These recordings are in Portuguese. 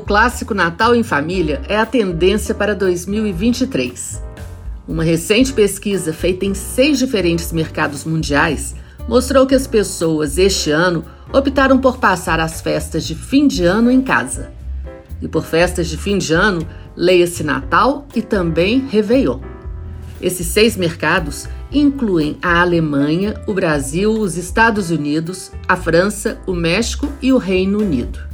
O clássico Natal em Família é a tendência para 2023. Uma recente pesquisa feita em seis diferentes mercados mundiais mostrou que as pessoas este ano optaram por passar as festas de fim de ano em casa. E por festas de fim de ano, leia-se Natal e também Réveillon. Esses seis mercados incluem a Alemanha, o Brasil, os Estados Unidos, a França, o México e o Reino Unido.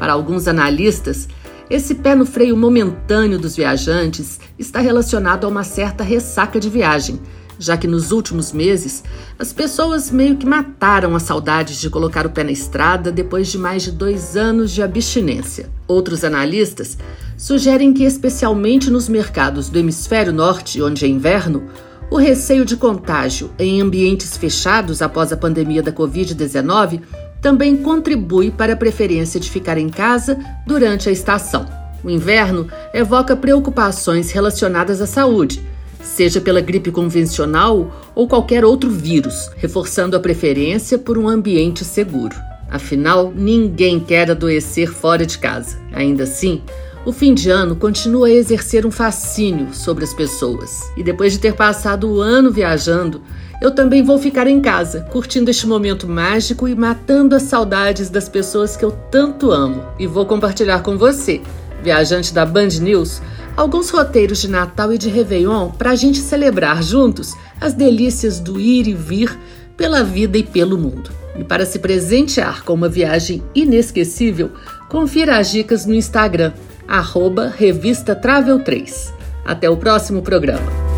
Para alguns analistas, esse pé no freio momentâneo dos viajantes está relacionado a uma certa ressaca de viagem, já que nos últimos meses as pessoas meio que mataram as saudades de colocar o pé na estrada depois de mais de dois anos de abstinência. Outros analistas sugerem que, especialmente nos mercados do hemisfério norte, onde é inverno, o receio de contágio em ambientes fechados após a pandemia da Covid-19 também contribui para a preferência de ficar em casa durante a estação. O inverno evoca preocupações relacionadas à saúde, seja pela gripe convencional ou qualquer outro vírus, reforçando a preferência por um ambiente seguro. Afinal, ninguém quer adoecer fora de casa. Ainda assim, o fim de ano continua a exercer um fascínio sobre as pessoas. E depois de ter passado o ano viajando, eu também vou ficar em casa, curtindo este momento mágico e matando as saudades das pessoas que eu tanto amo. E vou compartilhar com você, viajante da Band News, alguns roteiros de Natal e de Réveillon para a gente celebrar juntos as delícias do ir e vir pela vida e pelo mundo. E para se presentear com uma viagem inesquecível, confira as dicas no Instagram, arroba Revista Travel 3. Até o próximo programa.